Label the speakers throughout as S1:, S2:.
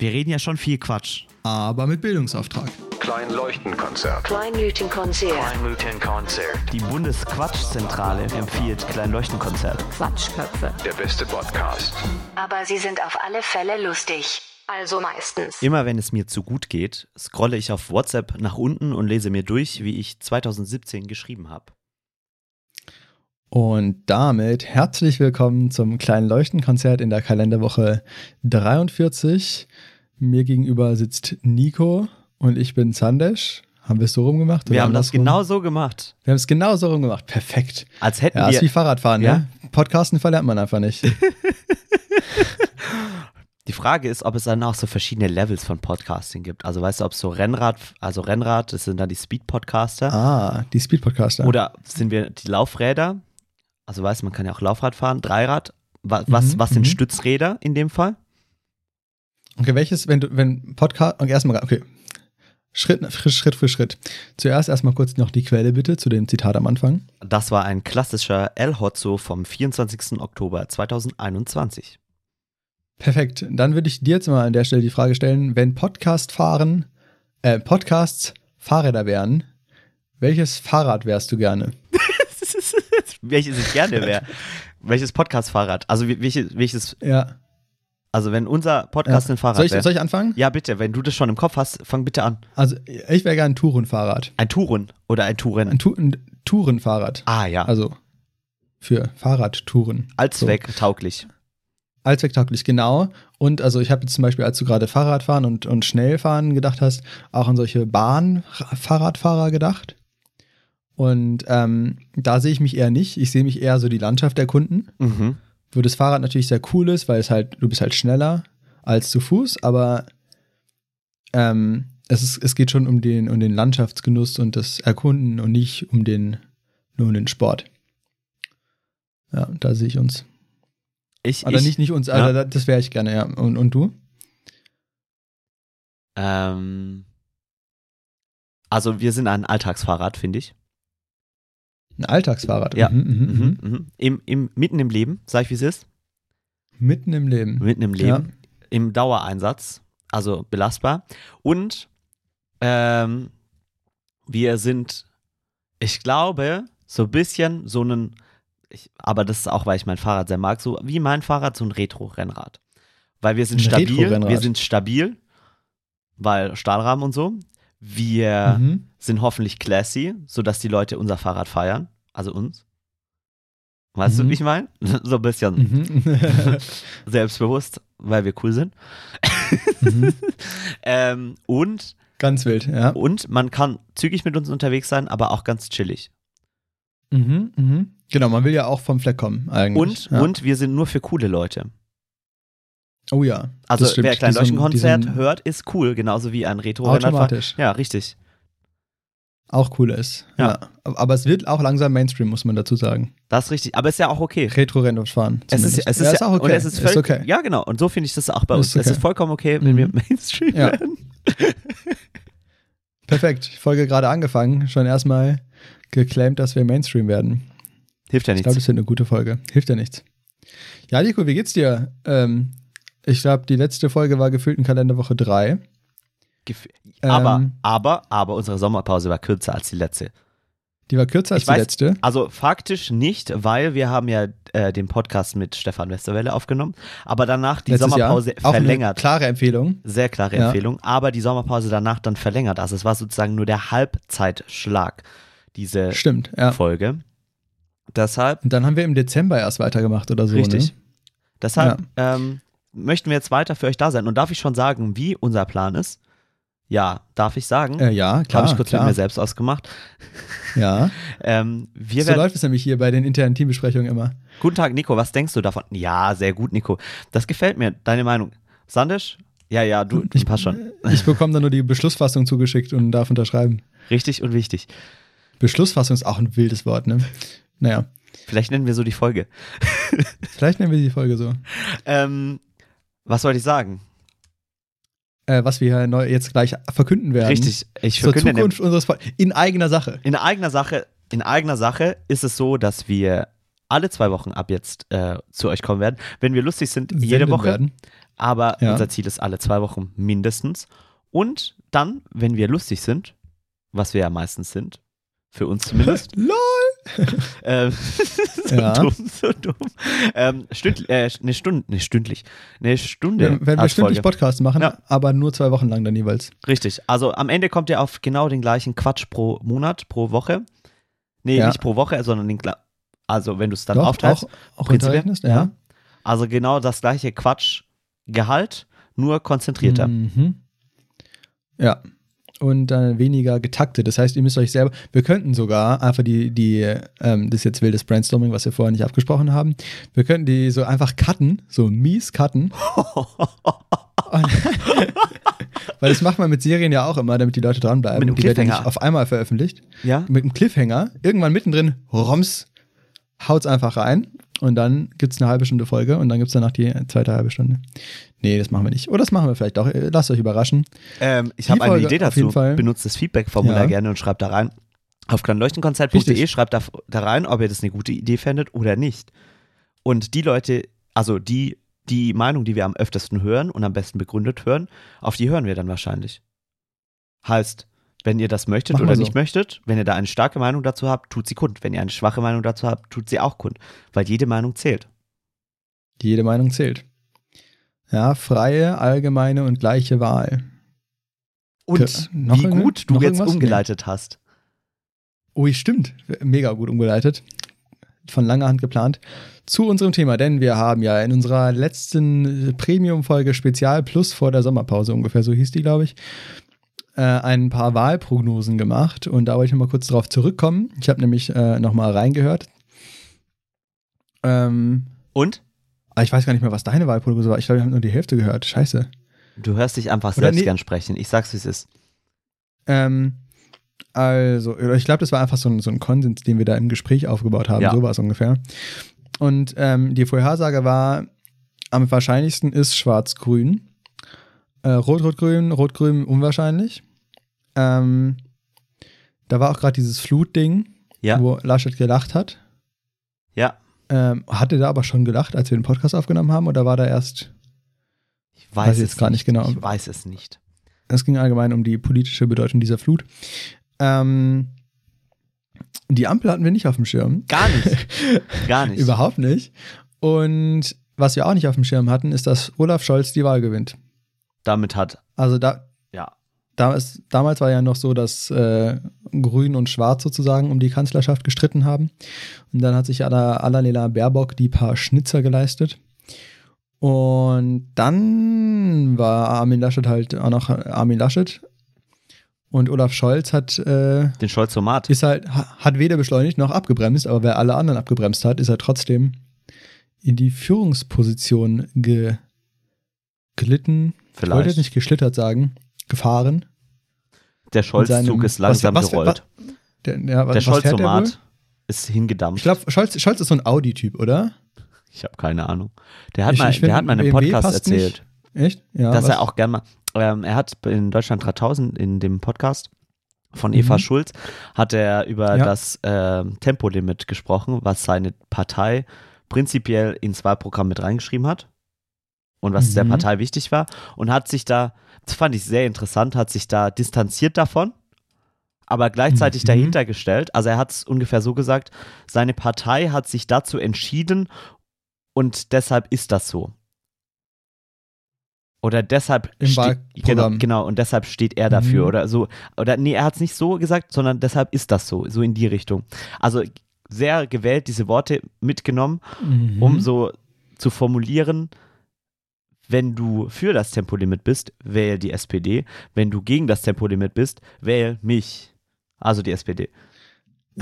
S1: Wir reden ja schon viel Quatsch.
S2: aber mit Bildungsauftrag.
S3: Kleinleuchtenkonzert.
S4: Kleinleuchtenkonzert.
S5: Kleinleuchtenkonzert.
S1: Die Bundesquatschzentrale empfiehlt Kleinleuchtenkonzert.
S4: Quatschköpfe.
S3: Der beste Podcast.
S4: Aber sie sind auf alle Fälle lustig. Also meistens.
S1: Immer wenn es mir zu gut geht, scrolle ich auf WhatsApp nach unten und lese mir durch, wie ich 2017 geschrieben habe.
S2: Und damit herzlich willkommen zum kleinen Leuchtenkonzert in der Kalenderwoche 43. Mir gegenüber sitzt Nico und ich bin Sandesh. Haben wir es so rumgemacht?
S1: Wir haben das
S2: andersrum?
S1: genau so gemacht.
S2: Wir haben es genau so rumgemacht. Perfekt.
S1: Als hätten
S2: Ja, ist wie
S1: wir.
S2: Fahrradfahren,
S1: Ja.
S2: ne? Podcasten verlernt man einfach nicht.
S1: Die Frage ist, ob es dann auch so verschiedene Levels von Podcasting gibt. Also weißt du, ob es so Rennrad, also Rennrad, das sind dann die Speed-Podcaster.
S2: ah, die Speed-Podcaster.
S1: Oder sind wir die Laufräder? Also weißt du, man kann ja auch Laufrad fahren, Dreirad. Was, was,
S2: Mhm,
S1: was sind
S2: mhm.
S1: Stützräder in dem Fall?
S2: Okay, welches, wenn du, wenn Podcast, okay, erstmal, okay. Schritt, Schritt für Schritt. Zuerst erstmal kurz noch die Quelle bitte zu dem Zitat am Anfang.
S1: Das war ein klassischer El Hotzo vom 24. Oktober 2021.
S2: Perfekt. Dann würde ich dir jetzt mal an der Stelle die Frage stellen, wenn Podcast fahren, äh, Podcasts Fahrräder wären, welches Fahrrad wärst du gerne?
S1: welches ich gerne wäre. welches Podcast-Fahrrad? Also welches, welches,
S2: Ja.
S1: Also wenn unser Podcast
S2: ja.
S1: ein Fahrrad
S2: soll, ich, soll ich anfangen?
S1: Ja, bitte, wenn du das schon im Kopf hast, fang bitte an.
S2: Also ich wäre gerne ein Tourenfahrrad.
S1: Ein Touren oder ein Touren.
S2: Ein, Tu- ein Tourenfahrrad.
S1: ah ja,
S2: Also für Fahrradtouren.
S1: Allzweck tauglich.
S2: Allzwecktauglich, genau. Und also ich habe jetzt zum Beispiel, als du gerade Fahrradfahren und, und Schnellfahren gedacht hast, auch an solche Bahn-Fahrradfahrer gedacht. Und ähm, da sehe ich mich eher nicht. Ich sehe mich eher so die Landschaft erkunden.
S1: Mhm.
S2: Wo das Fahrrad natürlich sehr cool ist, weil es halt, du bist halt schneller als zu Fuß, aber ähm, es, ist, es geht schon um den, um den Landschaftsgenuss und das Erkunden und nicht um den, nur um den Sport. Ja, da sehe ich uns.
S1: Ich,
S2: Oder
S1: ich,
S2: nicht, nicht uns,
S1: ja.
S2: aber das wäre ich gerne, ja. Und, und du?
S1: Ähm, also wir sind ein Alltagsfahrrad, finde ich.
S2: Ein Alltagsfahrrad.
S1: Ja.
S2: Mhm, mhm, mhm.
S1: Mhm. Mhm. Im, im, mitten im Leben, sag ich wie es ist.
S2: Mitten im Leben.
S1: Mitten im Leben.
S2: Ja.
S1: Im Dauereinsatz, also belastbar. Und ähm, wir sind, ich glaube, so ein bisschen so einen, ich, aber das ist auch, weil ich mein Fahrrad sehr mag, so wie mein Fahrrad, so ein Retro-Rennrad. Weil wir sind
S2: Ein
S1: stabil, wir sind stabil, weil Stahlrahmen und so. Wir
S2: Mhm.
S1: sind hoffentlich classy, sodass die Leute unser Fahrrad feiern, also uns. Weißt du,
S2: Mhm.
S1: wie ich meine? So ein bisschen
S2: Mhm.
S1: selbstbewusst, weil wir cool sind.
S2: mhm.
S1: Ähm, und,
S2: Ganz wild, ja.
S1: und man kann zügig mit uns unterwegs sein, aber auch ganz chillig.
S2: Mhm, mhm. Genau, man will ja auch vom Fleck kommen, eigentlich.
S1: Und,
S2: ja.
S1: und wir sind nur für coole Leute.
S2: Oh ja.
S1: Also
S2: stimmt.
S1: wer Kleinleuchtenkonzert
S2: die sind
S1: hört, ist cool, genauso wie ein retro
S2: Automatisch.
S1: Ja, richtig.
S2: Auch cool ist.
S1: Ja.
S2: Ja. Aber es wird auch langsam Mainstream, muss man dazu sagen.
S1: Das ist richtig. Aber ist ja auch okay.
S2: Retro-Rennradfahren.
S1: Es ist, es ist,
S2: ja, ist auch okay.
S1: Und es ist völlig,
S2: okay.
S1: Ja, genau. Und so finde ich das auch bei uns.
S2: Ist
S1: Es
S2: okay.
S1: ist vollkommen okay, wenn
S2: Mhm.
S1: wir Mainstream
S2: Ja.
S1: werden.
S2: Perfekt. Folge gerade angefangen. Schon erstmal geclaimed, dass wir Mainstream werden.
S1: Hilft ja
S2: Ich glaube,
S1: nichts.
S2: das wird eine gute Folge. Hilft ja nichts. Ja, Nico, wie geht's dir? Ähm, ich glaube, die letzte Folge war gefühlt in Kalenderwoche 3.
S1: Gef- Aber,
S2: Ähm.
S1: aber, aber unsere Sommerpause war kürzer als die letzte.
S2: Die war kürzer als
S1: Ich
S2: die
S1: weiß-
S2: letzte.
S1: Also faktisch nicht, weil wir haben ja äh, den Podcast mit Stefan Westerwelle aufgenommen, aber danach die
S2: Letztes
S1: Sommerpause
S2: Jahr. Auch
S1: verlängert.
S2: klare Empfehlung.
S1: Sehr klare
S2: Ja.
S1: Empfehlung, aber die Sommerpause danach dann verlängert. Also es war sozusagen nur der Halbzeitschlag, diese
S2: Stimmt, ja.
S1: Folge. Deshalb,
S2: Und dann haben wir im Dezember erst weitergemacht oder so.
S1: richtig.
S2: Ne?
S1: Deshalb ähm, möchten wir jetzt weiter für euch da sein. Und darf ich schon sagen, wie unser Plan ist? Ja, darf ich sagen?
S2: Äh, ja, klar.
S1: Habe ich kurz
S2: klar.
S1: mit mir selbst ausgemacht.
S2: Ja,
S1: Ähm,
S2: so
S1: werden,
S2: läuft es nämlich hier bei den internen Teambesprechungen immer.
S1: Guten Tag, Nico, was denkst du davon? Ja, sehr gut, Nico. Das gefällt mir, deine Meinung. Sandisch? Ja, ja, du,
S2: Ich-
S1: passt schon.
S2: Ich bekomme dann nur die Beschlussfassung zugeschickt und darf unterschreiben.
S1: Richtig und wichtig.
S2: Beschlussfassung ist auch ein wildes Wort, ne? Naja,
S1: Vielleicht nennen wir so die Folge.
S2: vielleicht nennen wir die Folge so.
S1: Ähm, was wollte ich sagen?
S2: Äh, was wir neu jetzt gleich verkünden werden.
S1: Richtig, ich
S2: Zur
S1: verkünde
S2: Zukunft unseres Pod in eigener Sache.
S1: in eigener Sache, in eigener Sache ist es so, dass wir alle zwei Wochen ab jetzt äh, zu euch kommen werden. Wenn wir lustig sind, jede
S2: Senden
S1: Woche.
S2: Werden.
S1: Aber
S2: Ja.
S1: unser Ziel ist alle zwei Wochen mindestens. Und dann, wenn wir lustig sind, was wir ja meistens sind, für uns zumindest,
S2: LOL!
S1: ähm, so
S2: Ja.
S1: dumm, so dumm. Ähm, stünd, äh, eine Stunde, ne, stündlich, eine Stunde
S2: Wenn, wenn wir stündlich. Podcast machen,
S1: Ja.
S2: aber nur zwei Wochen lang dann jeweils.
S1: Richtig. Also am Ende kommt ihr auf genau den gleichen Quatsch pro Monat, pro Woche. Nee,
S2: Ja.
S1: nicht pro Woche, sondern den, also wenn du es dann
S2: Doch,
S1: aufteilst.
S2: auch, auch
S1: prinzipiell, ja. Also genau das gleiche Quatschgehalt, nur konzentrierter.
S2: Mhm. Ja. Und dann weniger getaktet. Das heißt, ihr müsst euch selber. Wir könnten sogar einfach die, die, ähm, das ist jetzt wildes Brainstorming, was wir vorher nicht abgesprochen haben. Wir könnten die so einfach cutten, so mies cutten. Weil das macht man mit Serien ja auch immer, damit die Leute dranbleiben.
S1: Mit einem
S2: die werden nicht auf einmal veröffentlicht.
S1: ja?
S2: Mit einem Cliffhanger. Irgendwann mittendrin, roms, haut's einfach rein. Und dann gibt's eine halbe Stunde Folge und dann gibt's danach die zweite halbe Stunde. Nee, das machen wir nicht. Oder das machen wir vielleicht doch. Lasst euch überraschen.
S1: Ähm, ich habe eine Idee dazu. Benutzt das Feedback-Formular
S2: Ja.
S1: gerne und schreibt da rein. Auf kleinleuchtenkonzert.de schreibt da, da rein, ob ihr das eine gute Idee fändet oder nicht. Und die Leute, also die, die Meinung, die wir am öftesten hören und am besten begründet hören, auf die hören wir dann wahrscheinlich. Heißt, wenn ihr das möchtet
S2: Machen
S1: oder
S2: so.
S1: nicht möchtet, wenn ihr da eine starke Meinung dazu habt, tut sie kund. Wenn ihr eine schwache Meinung dazu habt, tut sie auch kund. Weil jede Meinung zählt.
S2: Jede Meinung zählt. Ja, freie, allgemeine und gleiche Wahl.
S1: Und
S2: noch
S1: wie gut du jetzt umgeleitet hast.
S2: Ui, stimmt. Mega gut umgeleitet. Von langer Hand geplant. Zu unserem Thema, denn wir haben ja in unserer letzten äh, Premium-Folge Spezial Plus vor der Sommerpause, ungefähr so hieß die, glaube ich, äh, ein paar Wahlprognosen gemacht. Und da wollte ich noch mal kurz drauf zurückkommen. Ich habe nämlich äh, noch mal reingehört. Ähm,
S1: Und?
S2: Aber ich weiß gar nicht mehr, was deine Wahlprognose war. Ich glaube, wir haben nur die Hälfte gehört. Scheiße.
S1: Du hörst dich einfach
S2: Oder
S1: selbst
S2: nee.
S1: gern sprechen. Ich sag's, wie es ist.
S2: Ähm, also, ich glaube, das war einfach so ein, so ein Konsens, den wir da im Gespräch aufgebaut haben.
S1: Ja.
S2: So war es ungefähr. Und ähm, die Vorhersage war, am wahrscheinlichsten ist Schwarz-Grün. Äh, Rot-Rot-Grün, Rot-Grün unwahrscheinlich. Ähm, da war auch gerade dieses Flutding,
S1: Ja.
S2: wo Laschet gelacht hat. Ähm, hatte da aber schon gelacht, als wir den Podcast aufgenommen haben, oder war da erst
S1: Ich weiß,
S2: Weiß jetzt gar nicht genau.
S1: Ich weiß es nicht.
S2: Es ging allgemein um die politische Bedeutung dieser Flut. Ähm, die Ampel hatten wir nicht auf dem Schirm.
S1: Gar nicht. Gar nicht.
S2: Überhaupt nicht. Und was wir auch nicht auf dem Schirm hatten, ist, dass Olaf Scholz die Wahl gewinnt.
S1: Damit hat,
S2: Also da,
S1: ja.
S2: Da ist, damals war ja noch so, dass äh, Grün und Schwarz sozusagen um die Kanzlerschaft gestritten haben. Und dann hat sich Annalena Baerbock die paar Schnitzer geleistet. Und dann war Armin Laschet halt auch noch Armin Laschet. Und Olaf Scholz hat, äh,
S1: Den Scholzomat.
S2: ist halt, ha- hat weder beschleunigt noch abgebremst, aber wer alle anderen abgebremst hat, ist er trotzdem in die Führungsposition ge glitten. Ich wollte
S1: Vielleicht.
S2: jetzt nicht geschlittert sagen, gefahren.
S1: Der Scholzzug ist langsam
S2: was- was-
S1: gerollt.
S2: Der, ja, was,
S1: der
S2: fährt der wohl?
S1: Scholzomat ist hingedampft.
S2: Ich glaube, Scholz, Scholz ist so ein Audi-Typ, oder?
S1: Ich habe keine Ahnung. Der hat
S2: Ich-
S1: mal,
S2: ich
S1: der hat mal
S2: BMW
S1: Podcast
S2: passt nicht.
S1: erzählt,
S2: Echt? Ja.
S1: dass
S2: was?
S1: er auch gern mal, ähm, er hat in Deutschland 3000 in dem Podcast von Eva
S2: Mhm.
S1: Schulz, hat er über
S2: Ja.
S1: das ähm, Tempolimit gesprochen, was seine Partei prinzipiell ins Wahlprogramm mit reingeschrieben hat und was der
S2: Mhm.
S1: Partei wichtig war und hat sich da, das fand ich sehr interessant, hat sich da distanziert davon, aber gleichzeitig
S2: Mhm.
S1: dahinter gestellt. Also er hat es ungefähr so gesagt, seine Partei hat sich dazu entschieden und deshalb ist das so. Oder deshalb
S2: Im
S1: ste- genau, genau, und deshalb steht er dafür
S2: Mhm.
S1: oder so. Oder nee, er hat es nicht so gesagt, sondern deshalb ist das so, so in die Richtung. Also sehr gewählt diese Worte mitgenommen,
S2: Mhm.
S1: um so zu formulieren, wenn du für das Tempolimit bist, wähl die SPD. Wenn du gegen das Tempolimit bist, wähl mich. Also die SPD.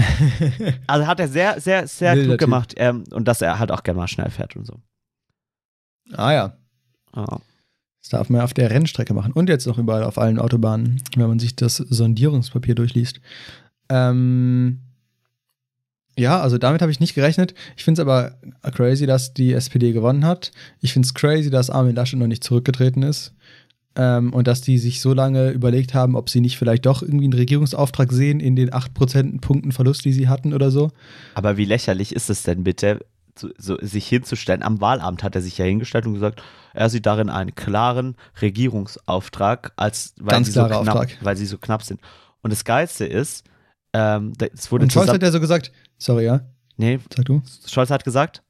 S1: Also hat er sehr, sehr, sehr
S2: Wilder
S1: klug gemacht ähm, und dass er halt auch gerne mal schnell fährt und so.
S2: ah ja.
S1: Ja.
S2: Das darf man auf der Rennstrecke machen. Und jetzt noch überall auf allen Autobahnen, wenn man sich das Sondierungspapier durchliest. Ähm, ja, also damit habe ich nicht gerechnet. Ich finde es aber crazy, dass die SPD gewonnen hat. Ich finde es crazy, dass Armin Laschet noch nicht zurückgetreten ist. Ähm, und dass die sich so lange überlegt haben, ob sie nicht vielleicht doch irgendwie einen Regierungsauftrag sehen in den 8 Prozentpunkten Verlust, die sie hatten oder so.
S1: Aber wie lächerlich ist es denn bitte, zu, so, sich hinzustellen. Am Wahlamt hat er sich ja hingestellt und gesagt, er sieht darin einen klaren Regierungsauftrag, als weil,
S2: Ganz
S1: sie so, knapp,
S2: Auftrag.
S1: weil sie so knapp sind. Und das Geilste ist, ähm, es wurde
S2: Und Scholz hat ja so gesagt, sorry, ja,
S1: nee,
S2: sag du.
S1: Scholz hat gesagt,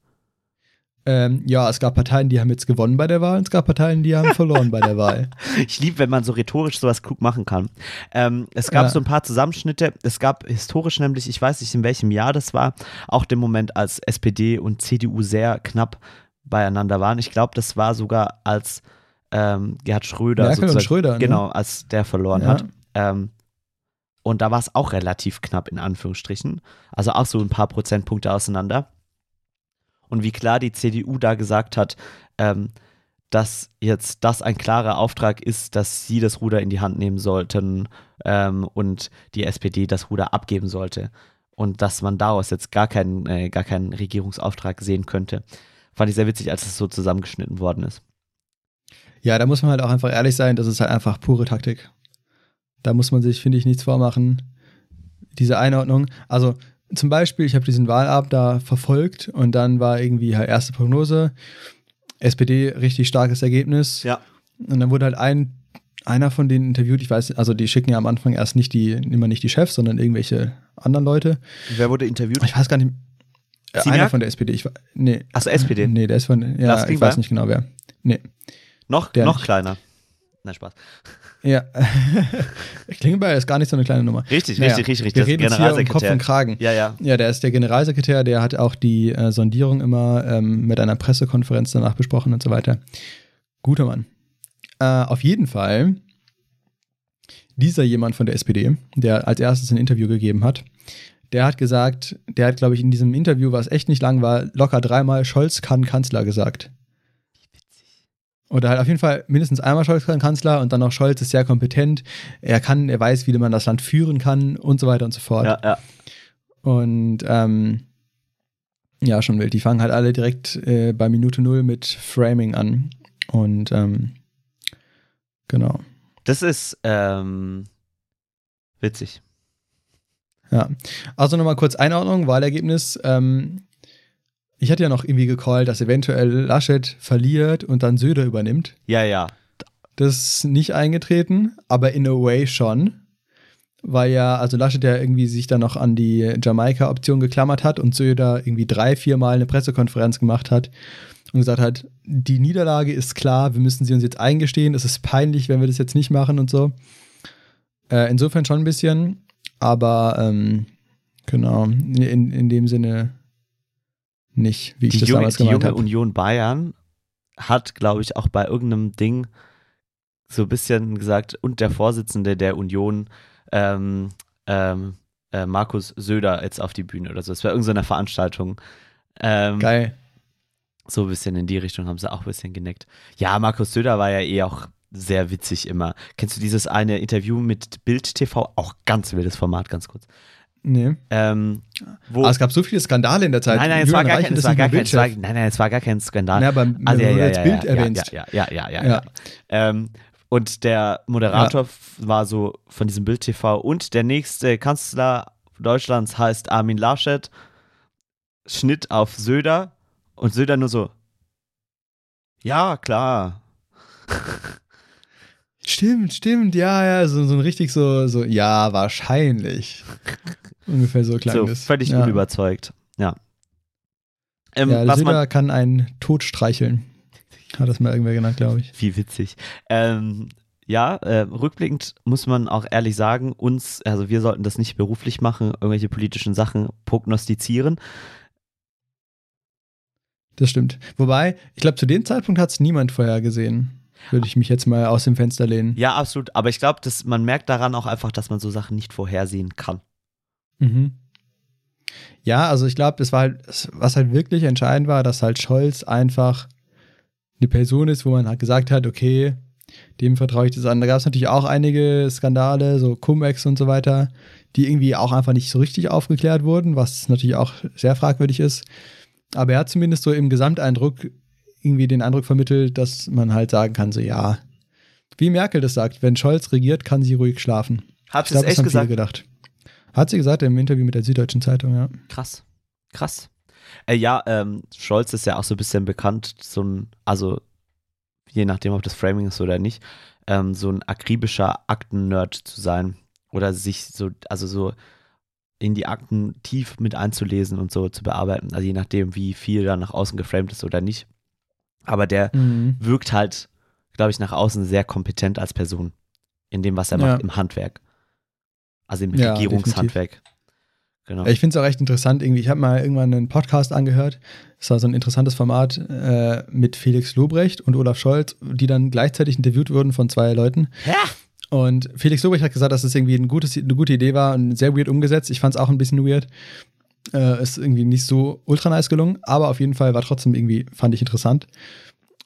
S2: Ähm, ja, es gab Parteien, die haben jetzt gewonnen bei der Wahl, und es gab Parteien, die haben verloren bei der Wahl.
S1: Ich liebe, wenn man so rhetorisch sowas klug machen kann. Ähm, es gab
S2: Ja.
S1: so ein paar Zusammenschnitte. Es gab historisch nämlich, ich weiß nicht in welchem Jahr das war, auch den Moment, als SPD und CDU sehr knapp beieinander waren. Ich glaube, das war sogar als ähm, Gerhard Schröder.
S2: Merkel und Schröder, ne?
S1: Genau, als der verloren
S2: Ja.
S1: hat. Ähm, und da war es auch relativ knapp in Anführungsstrichen. Also auch so ein paar Prozentpunkte auseinander. Und wie klar die CDU da gesagt hat, ähm, dass jetzt das ein klarer Auftrag ist, dass sie das Ruder in die Hand nehmen sollten ähm, und die SPD das Ruder abgeben sollte. Und dass man daraus jetzt gar keinen, äh, gar keinen Regierungsauftrag sehen könnte. Fand ich sehr witzig, als es so zusammengeschnitten worden ist.
S2: Ja, da muss man halt auch einfach ehrlich sein, das ist halt einfach pure Taktik. Da muss man sich, finde ich, nichts vormachen. Diese Einordnung. Also zum Beispiel, ich habe diesen Wahlabend da verfolgt und dann war irgendwie halt erste Prognose, SPD richtig starkes Ergebnis.
S1: Ja.
S2: Und dann wurde halt ein, einer von denen interviewt, ich weiß, also die schicken ja am Anfang erst nicht die, immer nicht die Chefs, sondern irgendwelche anderen Leute.
S1: Wer wurde interviewt?
S2: Ich weiß gar nicht. Äh, einer von der SPD. Ich, nee.
S1: Achso, SPD.
S2: Nee, der ist von, ja, ich weiß nicht genau wer. Nee.
S1: Noch,
S2: Der
S1: noch
S2: nicht.
S1: kleiner. Nein, Spaß.
S2: Ja. Klingenberg ist gar nicht so eine kleine Nummer.
S1: Richtig,
S2: Naja,
S1: richtig, richtig.
S2: Wir reden jetzt hier um Kopf und Kragen.
S1: Ja, ja.
S2: Ja, der ist der Generalsekretär, der hat auch die äh, Sondierung immer ähm, mit einer Pressekonferenz danach besprochen und so weiter. Guter Mann. Äh, auf jeden Fall, dieser jemand von der SPD, der als erstes ein Interview gegeben hat, der hat gesagt, der hat, glaube ich, in diesem Interview, was echt nicht lang war, locker dreimal Scholz kann Kanzler gesagt. Oder halt auf jeden Fall mindestens einmal Scholz kann Kanzler und dann noch Scholz ist sehr kompetent. Er kann, er weiß, wie man das Land führen kann und so weiter und so fort.
S1: Ja, ja.
S2: Und ähm, ja, schon wild. Die fangen halt alle direkt äh, bei Minute Null mit Framing an. Und ähm, genau.
S1: Das ist ähm, witzig.
S2: Ja. Also nochmal kurz Einordnung, Wahlergebnis. Ähm, ich hatte ja noch irgendwie gecallt, dass eventuell Laschet verliert und dann Söder übernimmt.
S1: Ja, ja.
S2: Das ist nicht eingetreten, aber in a way schon. Weil ja, also Laschet ja irgendwie sich dann noch an die Jamaika-Option geklammert hat und Söder irgendwie drei, viermal eine Pressekonferenz gemacht hat und gesagt hat, die Niederlage ist klar, wir müssen sie uns jetzt eingestehen, es ist peinlich, wenn wir das jetzt nicht machen und so. Äh, insofern schon ein bisschen, aber ähm, genau, in, in dem Sinne nicht, wie ich
S1: Die,
S2: das
S1: junge,
S2: damals
S1: die
S2: gemeint
S1: junge
S2: habe.
S1: Union Bayern hat, glaube ich, auch bei irgendeinem Ding so ein bisschen gesagt, und der Vorsitzende der Union, ähm, ähm, äh, Markus Söder, jetzt auf die Bühne oder so. Es war irgendeine Veranstaltung. Ähm,
S2: Geil.
S1: So ein bisschen in die Richtung haben sie auch ein bisschen geneckt. Ja, Markus Söder war ja eh auch sehr witzig immer. Kennst du dieses eine Interview mit Bild TV? Auch ganz wildes Format, ganz kurz.
S2: Nee.
S1: Ähm, wo,
S2: Aber es gab so viele Skandale in der Zeit.
S1: nein, nein, es war, gar kein, es war gar kein, es war, nein, nein, es war gar kein Skandal.
S2: Ja, aber
S1: Also, ja, ja,
S2: jetzt
S1: ja,
S2: Bild
S1: ja,
S2: erwähnst.
S1: Ja, ja, ja, ja, ja.
S2: Ja.
S1: ja. Ähm, und der Moderator f- war so von diesem Bild TV und der nächste Kanzler Deutschlands heißt Armin Laschet. Schnitt auf Söder und Söder nur so. Ja, klar.
S2: Stimmt, stimmt, ja, ja, so, so ein richtig so, so, ja, wahrscheinlich. Ungefähr so klang
S1: so,
S2: das.
S1: völlig
S2: ja.
S1: unüberzeugt. Ja. Ähm,
S2: Ja,
S1: was man,
S2: kann einen Tod streicheln. Hat das mal irgendwer genannt, glaube ich.
S1: Wie witzig. Ähm, ja, äh, rückblickend muss man auch ehrlich sagen, uns, also wir sollten das nicht beruflich machen, irgendwelche politischen Sachen prognostizieren.
S2: Das stimmt. Wobei, ich glaube, zu dem Zeitpunkt hat es niemand vorher gesehen. Würde ich mich jetzt mal aus dem Fenster lehnen.
S1: Ja, absolut. Aber ich glaube, dass man merkt daran auch einfach, dass man so Sachen nicht vorhersehen kann.
S2: Mhm. Ja, also ich glaube, das war halt, was halt wirklich entscheidend war, dass halt Scholz einfach eine Person ist, wo man halt gesagt hat, okay, dem vertraue ich das an. Da gab es natürlich auch einige Skandale, so Cum-Ex und so weiter, die irgendwie auch einfach nicht so richtig aufgeklärt wurden, was natürlich auch sehr fragwürdig ist. Aber er hat zumindest so im Gesamteindruck irgendwie den Eindruck vermittelt, dass man halt sagen kann, so ja, wie Merkel das sagt, wenn Scholz regiert, kann sie ruhig schlafen.
S1: Hat
S2: Ich
S1: sie es echt gesagt?
S2: gedacht. Hat sie gesagt im Interview mit der Süddeutschen Zeitung, ja.
S1: Krass. Krass. Äh, ja, ähm, Scholz ist ja auch so ein bisschen bekannt, so ein, also je nachdem, ob das Framing ist oder nicht, ähm, so ein akribischer Akten-Nerd zu sein. Oder sich so, also so in die Akten tief mit einzulesen und so zu bearbeiten. Also je nachdem, wie viel da nach außen geframed ist oder nicht. Aber der
S2: Mhm.
S1: wirkt halt, glaube ich, nach außen sehr kompetent als Person in dem, was er
S2: Ja.
S1: macht im Handwerk. Also im
S2: Ja,
S1: Regierungshandwerk. Genau.
S2: Ich finde es auch recht interessant, irgendwie, ich habe mal irgendwann einen Podcast angehört, das war so ein interessantes Format äh, mit Felix Lobrecht und Olaf Scholz, die dann gleichzeitig interviewt wurden von zwei Leuten.
S1: Ja.
S2: Und Felix Lobrecht hat gesagt, dass es irgendwie ein gutes, eine gute Idee war und sehr weird umgesetzt. Ich fand es auch ein bisschen weird. Äh, ist irgendwie nicht so ultra nice gelungen, aber auf jeden Fall war trotzdem irgendwie, fand ich interessant.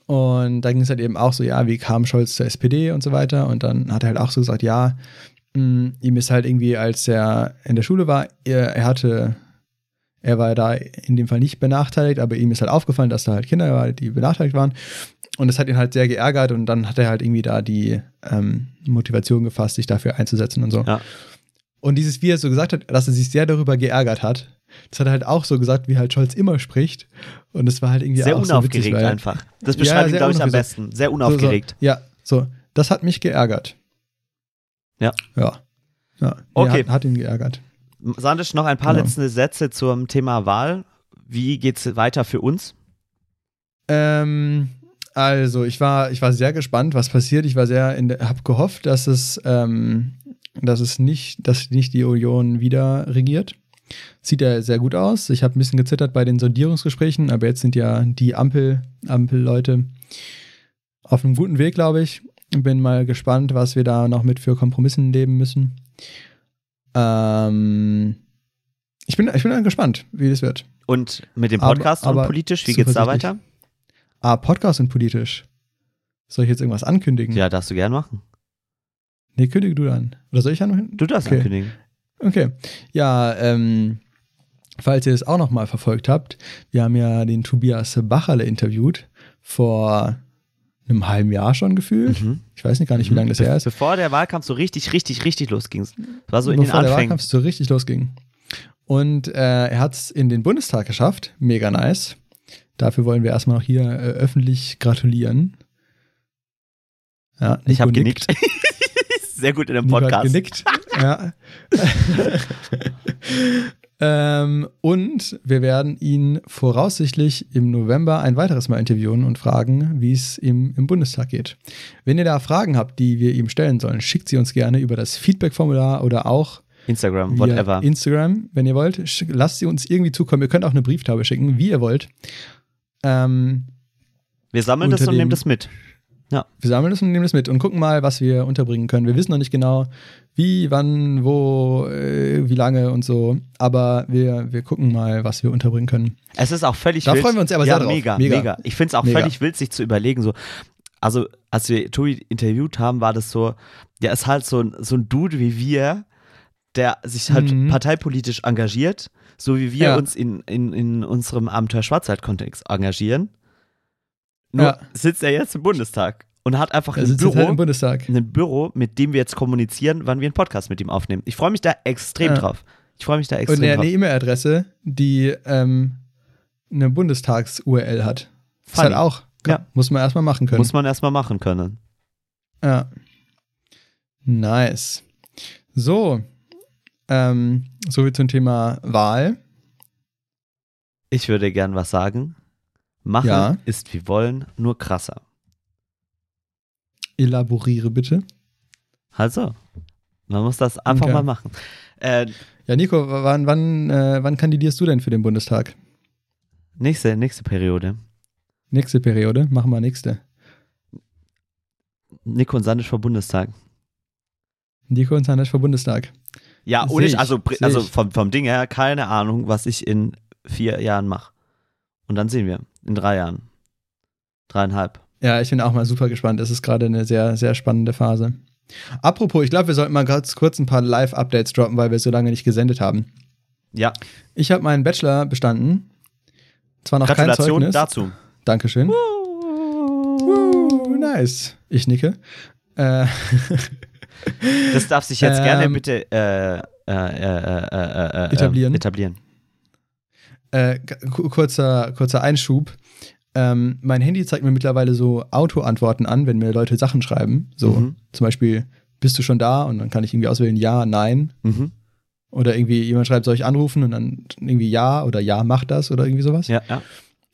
S2: Und da ging es halt eben auch so, ja, wie kam Scholz zur SPD und so weiter. Und dann hat er halt auch so gesagt, ja, mh, ihm ist halt irgendwie, als er in der Schule war, er, er hatte, er war da in dem Fall nicht benachteiligt, aber ihm ist halt aufgefallen, dass da halt Kinder waren, die benachteiligt waren. Und das hat ihn halt sehr geärgert und dann hat er halt irgendwie da die ähm, Motivation gefasst, sich dafür einzusetzen und so.
S1: Ja.
S2: Und dieses, wie er so gesagt hat, dass er sich sehr darüber geärgert hat, das hat er halt auch so gesagt, wie halt Scholz immer spricht. Und das war halt irgendwie
S1: sehr
S2: auch so
S1: unaufgeregt
S2: witzig, weil,
S1: einfach. Das
S2: Ja,
S1: beschreibt ihn,
S2: sehr
S1: glaube ich, am besten. Sehr
S2: So,
S1: unaufgeregt.
S2: So, ja, so. Das hat mich geärgert.
S1: Ja.
S2: Ja. ja.
S1: Okay.
S2: Hat, hat ihn geärgert.
S1: Sandisch, noch ein paar
S2: Genau.
S1: letzte Sätze zum Thema Wahl. Wie geht's weiter für uns?
S2: Ähm, also, ich war, ich war sehr gespannt, was passiert. Ich war sehr, in der- hab gehofft, dass es, ähm, dass es nicht, dass nicht die Union wieder regiert. Sieht ja sehr gut aus. Ich habe ein bisschen gezittert bei den Sondierungsgesprächen, aber jetzt sind ja die Ampel, Ampelleute auf einem guten Weg, glaube ich. Bin mal gespannt, was wir da noch mit für Kompromissen leben müssen. Ähm, ich bin, ich bin gespannt, wie das wird.
S1: Und mit dem
S2: Aber-
S1: Podcast
S2: aber
S1: und politisch, wie geht's da weiter?
S2: Ah, Podcast und politisch. Soll ich jetzt irgendwas ankündigen?
S1: Ja, darfst du gern machen.
S2: Nee, kündige du dann. Oder soll ich an?
S1: Du darfst
S2: Okay.
S1: ankündigen.
S2: Okay. Ja, ähm, falls ihr es auch noch mal verfolgt habt, wir haben ja den Tobias Bacherle interviewt vor einem halben Jahr schon gefühlt.
S1: Mhm.
S2: Ich weiß nicht gar nicht, wie lange das her ist.
S1: Bevor der Wahlkampf so richtig, richtig, richtig losging. Das war so in
S2: bevor
S1: den
S2: der
S1: Anfängen.
S2: Wahlkampf so richtig losging. Und äh, er hat es in den Bundestag geschafft. Mega nice. Dafür wollen wir erstmal noch hier äh, öffentlich gratulieren. Ja,
S1: Ich habe
S2: nickt.
S1: genickt. Sehr gut in dem
S2: Nico hat
S1: Podcast.
S2: genickt. ja. ähm, und wir werden ihn voraussichtlich im November ein weiteres Mal interviewen und fragen, wie es ihm im Bundestag geht. Wenn ihr da Fragen habt, die wir ihm stellen sollen, schickt sie uns gerne über das Feedback-Formular oder auch
S1: Instagram, whatever.
S2: Instagram, wenn ihr wollt. Lasst sie uns irgendwie zukommen. Ihr könnt auch eine Brieftaube schicken, wie ihr wollt. Ähm,
S1: Wir sammeln das und nehmen das mit.
S2: Wir sammeln das und nehmen das mit und gucken mal, was wir unterbringen können. Wir wissen noch nicht genau, wie, wann, wo, äh, wie lange und so. Aber wir, wir gucken mal, was wir unterbringen können.
S1: Es ist auch völlig
S2: Da
S1: wild.
S2: freuen wir uns aber
S1: ja,
S2: sehr drauf.
S1: Mega, mega.
S2: Mega.
S1: Ich finde es auch
S2: Mega.
S1: völlig wild, sich zu überlegen, so, also als wir Tobi interviewt haben, war das so, der ist halt so ein, so ein Dude wie wir, der sich halt
S2: Mhm.
S1: parteipolitisch engagiert, so wie wir
S2: Ja.
S1: uns in, in, in unserem Abenteuer Schwarzwald-Kontext engagieren. Nur
S2: Ja.
S1: sitzt er jetzt im Bundestag und hat einfach
S2: Er
S1: ein
S2: halt
S1: Büro,
S2: im Bundestag.
S1: ein Büro, mit dem wir jetzt kommunizieren, wann wir einen Podcast mit ihm aufnehmen. Ich freue mich da extrem
S2: Ja.
S1: drauf. Ich freue mich da
S2: Und
S1: extrem
S2: er hat
S1: drauf.
S2: eine E-Mail-Adresse, die ähm, eine Bundestags-URL hat. Ist
S1: Funny.
S2: halt auch.
S1: Ja.
S2: Muss man erstmal machen können.
S1: Muss man erstmal machen können.
S2: Ja. Nice. So. Ähm, so viel zum Thema Wahl.
S1: Ich würde gern was sagen. Machen
S2: Ja.
S1: ist wie wollen, nur krasser.
S2: Elaboriere bitte.
S1: Also, man muss das einfach
S2: Okay.
S1: mal machen. Äh,
S2: Ja, Nico, wann, wann, äh, wann kandidierst du denn für den Bundestag?
S1: nächste, nächste Periode.
S2: Nächste Periode? Machen wir nächste.
S1: Nico und Sandisch vor Bundestag.
S2: Nico und Sandisch für Bundestag.
S1: Ja, ohne,
S2: ich,
S1: also, also vom, vom Ding her, keine Ahnung, was ich in vier Jahren mache. Und dann sehen wir. In drei Jahren. Dreieinhalb.
S2: Ja, ich bin auch mal super gespannt. Es ist gerade eine sehr, sehr spannende Phase. Apropos, ich glaube, wir sollten mal ganz kurz ein paar Live-Updates droppen, weil wir so lange nicht gesendet haben.
S1: Ja,
S2: Ich habe meinen Bachelor bestanden. Zwar noch kein Zeugnis.
S1: dazu.
S2: Dankeschön. Uh, nice. Ich nicke. Äh,
S1: Das darf sich jetzt gerne
S2: Ähm,
S1: bitte äh, äh, äh, äh, äh, äh,
S2: Etablieren.
S1: etablieren.
S2: Äh, ku- kurzer, kurzer Einschub. Ähm, mein Handy zeigt mir mittlerweile so Auto-Antworten an, wenn mir Leute Sachen schreiben. So
S1: Mhm.
S2: zum Beispiel, bist du schon da? Und dann kann ich irgendwie auswählen, ja, nein.
S1: Mhm.
S2: Oder irgendwie jemand schreibt, soll ich anrufen? Und dann irgendwie ja oder ja, mach das oder irgendwie sowas.
S1: Ja, ja.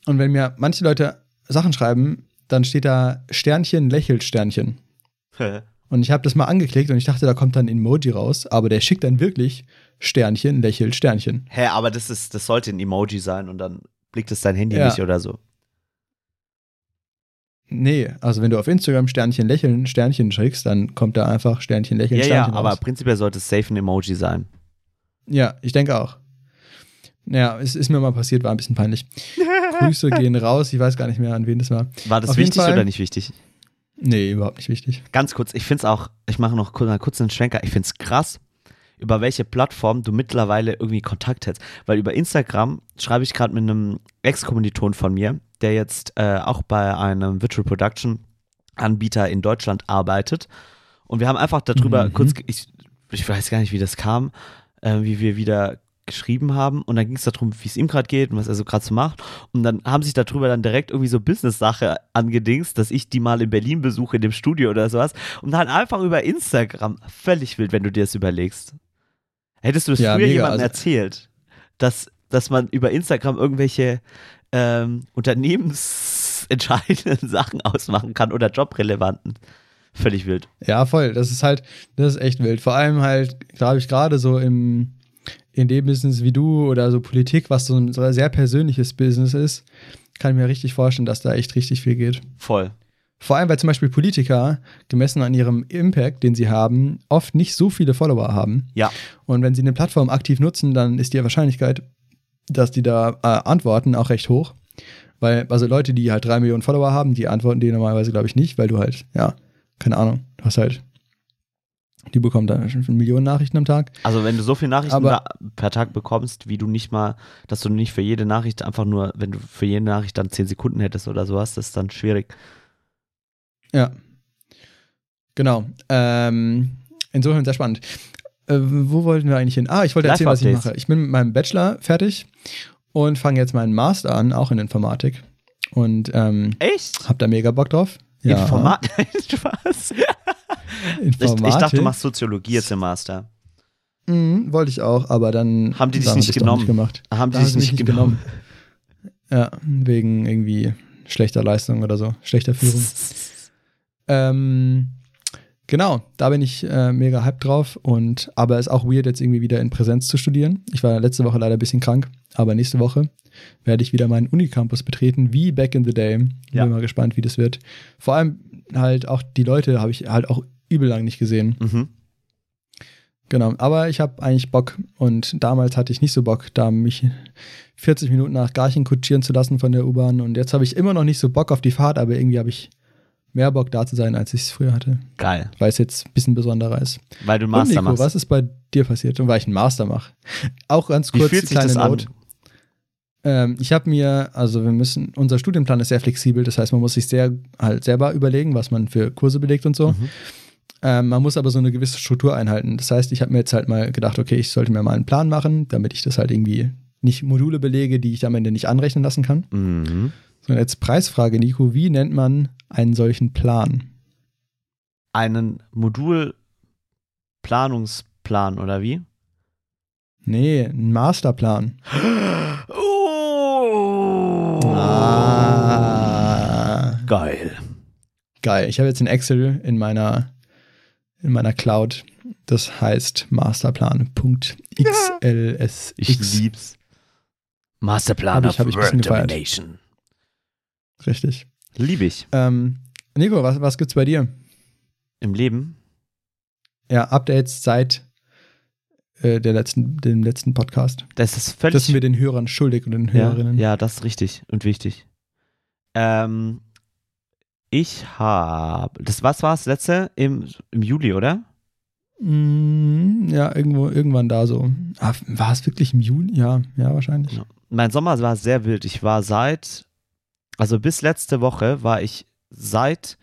S2: Und wenn mir manche Leute Sachen schreiben, dann steht da Sternchen, lächelt Sternchen. Und ich habe das mal angeklickt und ich dachte, da kommt dann ein Emoji raus, aber der schickt dann wirklich Sternchen, lächelt Sternchen.
S1: Hä, aber das ist, das sollte ein Emoji sein und dann blickt es dein Handy
S2: Ja.
S1: nicht oder so.
S2: Nee, also wenn du auf Instagram Sternchen lächeln, Sternchen schickst, dann kommt da einfach Sternchen lächeln,
S1: Ja,
S2: Sternchen
S1: ja, aber
S2: raus.
S1: prinzipiell sollte es safe ein Emoji sein.
S2: Ja, ich denke auch. Ja, es ist mir mal passiert, war ein bisschen peinlich. Grüße gehen raus, ich weiß gar nicht mehr, an wen das war.
S1: War das
S2: Auf
S1: wichtig oder nicht wichtig?
S2: Nee, überhaupt nicht wichtig.
S1: Ganz kurz, ich finde es auch, ich mache noch kurz, kurz einen Schwenker, ich finde es krass, über welche Plattform du mittlerweile irgendwie Kontakt hättest. Weil über Instagram schreibe ich gerade mit einem Ex-Kommiliton von mir, der jetzt äh, auch bei einem Virtual Production Anbieter in Deutschland arbeitet. Und wir haben einfach darüber
S2: Mhm.
S1: kurz, ich, ich weiß gar nicht, wie das kam, äh, wie wir wieder geschrieben haben und dann ging es darum, wie es ihm gerade geht und was er so gerade so macht und dann haben sich darüber dann direkt irgendwie so Business-Sache angedingst, dass ich die mal in Berlin besuche in dem Studio oder sowas und dann einfach über Instagram völlig wild, wenn du dir das überlegst. Hättest du das
S2: Ja,
S1: früher
S2: mega,
S1: jemandem
S2: also-
S1: erzählt, dass, dass man über Instagram irgendwelche ähm, unternehmensentscheidenden Sachen ausmachen kann oder jobrelevanten? Völlig wild.
S2: Ja, voll. Das ist halt, das ist echt wild. Vor allem halt, glaube ich, gerade so im, in dem Business wie du oder so Politik, was so ein so ein sehr persönliches Business ist, kann ich mir richtig vorstellen, dass da echt richtig viel geht.
S1: Voll.
S2: Vor allem, weil zum Beispiel Politiker, gemessen an ihrem Impact, den sie haben, oft nicht so viele Follower haben.
S1: Ja.
S2: Und wenn sie eine Plattform aktiv nutzen, dann ist die Wahrscheinlichkeit, dass die da äh, antworten, auch recht hoch. Weil, also Leute, die halt drei Millionen Follower haben, die antworten die normalerweise, glaube ich, nicht, weil du halt, ja, keine Ahnung, du hast halt, die bekommen dann schon Millionen Nachrichten am Tag.
S1: Also wenn du so viele Nachrichten
S2: Aber-
S1: per Tag bekommst, wie du nicht mal, dass du nicht für jede Nachricht einfach nur, wenn du für jede Nachricht dann 10 Sekunden hättest oder sowas, das ist dann schwierig.
S2: Ja. Genau. Ähm, insofern sehr spannend. Äh, wo wollten wir eigentlich hin? Ah, ich wollte erzählen, was ich mache. Ich bin mit meinem Bachelor fertig und fange jetzt meinen Master an, auch in Informatik. Und ähm,
S1: Echt?
S2: hab da mega Bock drauf. Ja,
S1: Informat Spaß. Ich,
S2: Informatik.
S1: ich dachte, du machst Soziologie jetzt im Master.
S2: Mhm, wollte ich auch, aber dann
S1: Haben die dich nicht genommen?
S2: gemacht.
S1: Haben die dich
S2: sie
S1: nicht
S2: mich
S1: genommen?
S2: Ja, wegen irgendwie schlechter Leistung oder so, schlechter Führung. Ähm, genau, da bin ich äh, mega hyped drauf und aber ist auch weird, jetzt irgendwie wieder in Präsenz zu studieren. Ich war letzte Woche leider ein bisschen krank, aber nächste Woche werde ich wieder meinen Unicampus betreten, wie back in the day.
S1: Ja.
S2: Bin mal gespannt, wie das wird. Vor allem halt auch die Leute habe ich halt auch übel lang nicht gesehen.
S1: Mhm.
S2: Genau, aber ich habe eigentlich Bock und damals hatte ich nicht so Bock, da mich 40 Minuten nach Garching kutschieren zu lassen von der U-Bahn und jetzt habe ich immer noch nicht so Bock auf die Fahrt, aber irgendwie habe ich mehr Bock da zu sein, als ich es früher hatte,
S1: Geil.
S2: weil es jetzt ein bisschen besonderer ist.
S1: Weil du einen
S2: Und
S1: Master
S2: Nico,
S1: machst.
S2: was ist bei dir passiert und weil ich einen Master mache? Auch ganz
S1: Wie
S2: kurz,
S1: fühlt sich
S2: kleine
S1: das an?
S2: Note. Ähm, ich habe mir, also wir müssen, unser Studienplan ist sehr flexibel, das heißt, man muss sich sehr halt selber überlegen, was man für Kurse belegt und so.
S1: Mhm.
S2: Ähm, man muss aber so eine gewisse Struktur einhalten. Das heißt, ich habe mir jetzt halt mal gedacht, okay, ich sollte mir mal einen Plan machen, damit ich das halt irgendwie nicht Module belege, die ich am Ende nicht anrechnen lassen kann.
S1: Mhm.
S2: So, jetzt Preisfrage, Nico, wie nennt man einen solchen Plan?
S1: Einen Modulplanungsplan oder wie?
S2: Nee, ein Masterplan.
S1: Oh.
S2: Ah.
S1: Geil.
S2: Geil. Ich habe jetzt ein Excel in meiner, in meiner Cloud. Das heißt Masterplan.xls.
S1: Ich lieb's. Masterplan
S2: Hab ich- hab ich.
S1: Domination.
S2: Richtig.
S1: Lieb ich.
S2: Ähm, Nico, was, was gibt's bei dir?
S1: Im Leben.
S2: Ja, Updates seit äh, der letzten, dem letzten Podcast.
S1: Das ist völlig.
S2: Das sind wir den Hörern schuldig und den
S1: ja,
S2: Hörerinnen.
S1: ja, das ist richtig und wichtig. Ähm, ich habe. Das was war das letzte? Im, Im Juli, oder?
S2: Mm, ja, irgendwo, irgendwann da so. Ah, war es wirklich im Juli? Ja, ja, wahrscheinlich.
S1: Ja. Mein Sommer war sehr wild. Ich war seit, also bis letzte Woche war ich seit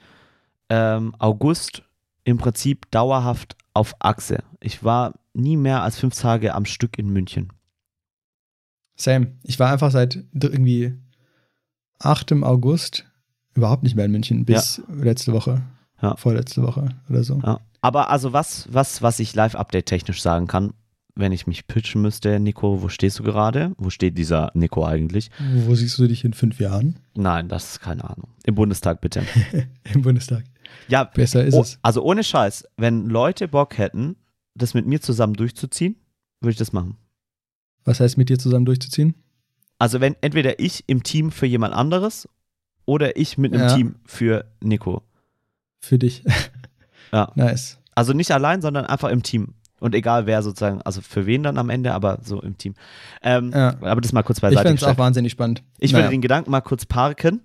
S1: ähm, August im Prinzip dauerhaft auf Achse. Ich war nie mehr als fünf Tage am Stück in München.
S2: Same. Ich war einfach seit irgendwie 8. August überhaupt nicht mehr in München bis letzte Woche.
S1: Ja.
S2: Vorletzte Woche oder so.
S1: Ja. Aber also was, was, was ich live-update technisch sagen kann, wenn ich mich pitchen müsste, Nico, wo stehst du gerade? Wo steht dieser Nico eigentlich?
S2: Wo siehst du dich in fünf Jahren?
S1: Nein, das ist keine Ahnung. Im Bundestag bitte.
S2: Im Bundestag.
S1: Ja,
S2: Besser ist
S1: oh,
S2: es.
S1: also ohne Scheiß, wenn Leute Bock hätten, das mit mir zusammen durchzuziehen, würde ich das machen.
S2: Was heißt mit dir zusammen durchzuziehen?
S1: Also wenn entweder ich im Team für jemand anderes oder ich mit einem
S2: Ja.
S1: Team für Nico.
S2: Für dich.
S1: Ja.
S2: Nice.
S1: Also nicht allein, sondern einfach im Team. Und egal wer sozusagen, also für wen dann am Ende, aber so im Team. Ähm,
S2: Ja.
S1: Aber das mal kurz
S2: Ich
S1: beiseite
S2: fände es auch wahnsinnig spannend.
S1: Ich würde
S2: Naja.
S1: den Gedanken mal kurz parken.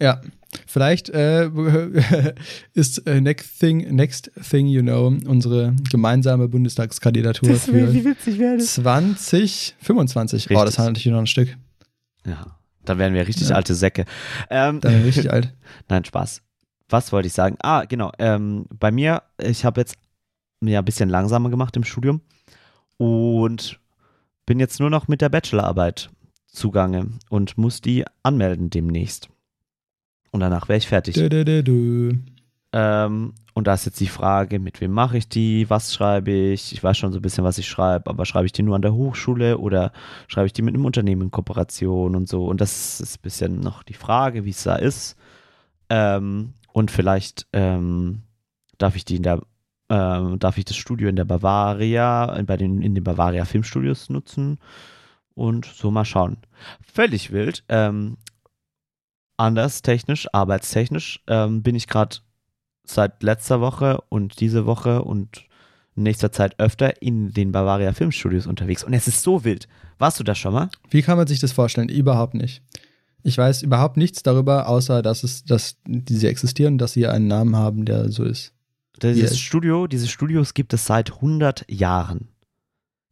S2: Ja, vielleicht äh, ist äh, next, thing, next Thing You Know unsere gemeinsame Bundestagskandidatur für
S1: witzig wäre
S2: 2025. Oh,
S1: Richtig.
S2: das hat natürlich noch ein Stück.
S1: Ja, dann wären wir richtig
S2: Ja.
S1: alte Säcke. Ähm,
S2: Dann richtig alt.
S1: Nein, Spaß. Was wollte ich sagen? Ah, genau. Ähm, bei mir, ich habe jetzt ja ein bisschen langsamer gemacht im Studium und bin jetzt nur noch mit der Bachelorarbeit zugange und muss die anmelden demnächst. Und danach wäre ich fertig.
S2: Dö, dö, dö.
S1: Ähm, und da ist jetzt die Frage, mit wem mache ich die, was schreibe ich? Ich weiß schon so ein bisschen, was ich schreibe, aber schreibe ich die nur an der Hochschule oder schreibe ich die mit einem Unternehmen in Kooperation und so? Und das ist ein bisschen noch die Frage, wie es da ist. Ähm, und vielleicht ähm, darf ich die in der, ähm, darf ich das Studio in der Bavaria, bei den, in den Bavaria Filmstudios nutzen und so mal schauen. Völlig wild. Ähm, anders technisch, arbeitstechnisch ähm, bin ich gerade seit letzter Woche und diese Woche und in nächster Zeit öfter in den Bavaria Filmstudios unterwegs. Und es ist so wild. Warst du da schon mal?
S2: Wie kann man sich das vorstellen? Überhaupt nicht. Ich weiß überhaupt nichts darüber, außer dass es, dass diese existieren, dass sie einen Namen haben, der so ist.
S1: Dieses
S2: Yes.
S1: Studio, diese Studios gibt es seit 100 Jahren.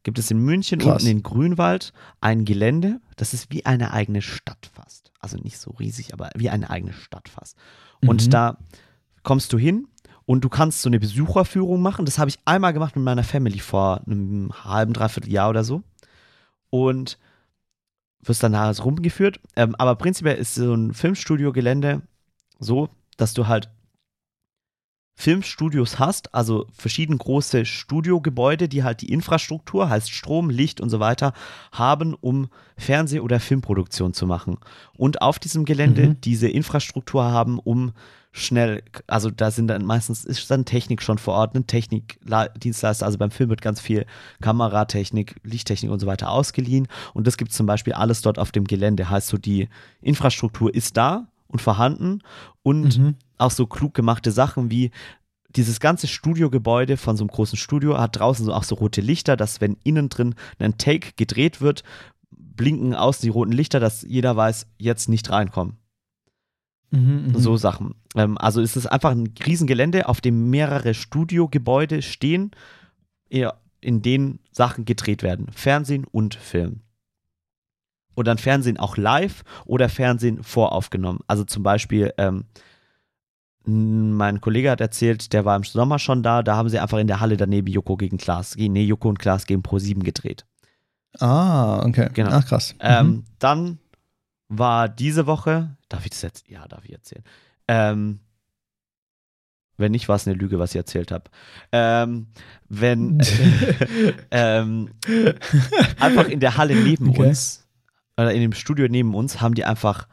S1: Gibt es in München
S2: Krass.
S1: unten in Grünwald ein Gelände, das ist wie eine eigene Stadt fast. Also nicht so riesig, aber wie eine eigene Stadt fast. Und
S2: Mhm.
S1: da kommst du hin und du kannst so eine Besucherführung machen. Das habe ich einmal gemacht mit meiner Family vor einem halben, dreiviertel Jahr oder so. Und wirst dann da rumgeführt. Ähm, aber prinzipiell ist so ein Filmstudio-Gelände so, dass du halt Filmstudios hast, also verschieden große Studiogebäude, die halt die Infrastruktur, heißt Strom, Licht und so weiter, haben, um Fernseh- oder Filmproduktion zu machen. Und auf diesem Gelände
S2: Mhm.
S1: diese Infrastruktur haben, um schnell, also da sind dann meistens, ist dann Technik schon vor Ort, ein Technikdienstleister, also beim Film wird ganz viel Kameratechnik, Lichttechnik und so weiter ausgeliehen und das gibt es zum Beispiel alles dort auf dem Gelände, heißt so die Infrastruktur ist da und vorhanden und
S2: Mhm.
S1: auch so klug gemachte Sachen wie dieses ganze Studiogebäude von so einem großen Studio hat draußen so auch so rote Lichter, dass wenn innen drin ein Take gedreht wird, blinken außen die roten Lichter, dass jeder weiß, jetzt nicht reinkommen.
S2: Mhm, mhm.
S1: So Sachen. Ähm, also es ist einfach ein Riesengelände, auf dem mehrere Studiogebäude stehen, in denen Sachen gedreht werden. Fernsehen und Film. Und dann Fernsehen auch live oder Fernsehen voraufgenommen. Also zum Beispiel, ähm, mein Kollege hat erzählt, der war im Sommer schon da, da haben sie einfach in der Halle daneben Joko gegen Klaas, nee, Joko und Klaas gegen Pro7 gedreht.
S2: Ah, okay.
S1: Genau.
S2: Ach, krass.
S1: Ähm,
S2: Mhm.
S1: Dann war diese Woche, darf ich das jetzt? Ja, darf ich erzählen. Ähm, wenn nicht, war es eine Lüge, was ich erzählt habe. Ähm, wenn ähm, einfach in der Halle neben
S2: Okay.
S1: uns, oder in dem Studio neben uns, haben die einfach